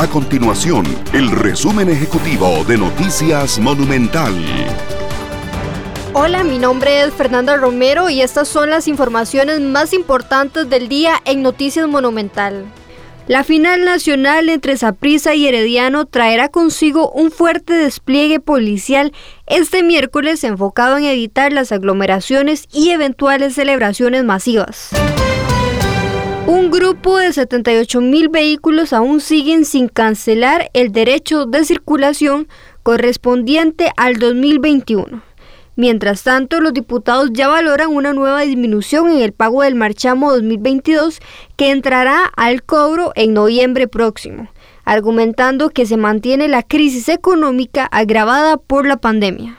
A continuación, el resumen ejecutivo de Noticias Monumental. Hola, mi nombre es Fernanda Romero y estas son las informaciones más importantes del día en Noticias Monumental. La final nacional entre Saprissa y Herediano traerá consigo un fuerte despliegue policial este miércoles enfocado en evitar las aglomeraciones y eventuales celebraciones masivas. Grupo de 78 mil vehículos aún siguen sin cancelar el derecho de circulación correspondiente al 2021. Mientras tanto, los diputados ya valoran una nueva disminución en el pago del marchamo 2022 que entrará al cobro en noviembre próximo, argumentando que se mantiene la crisis económica agravada por la pandemia.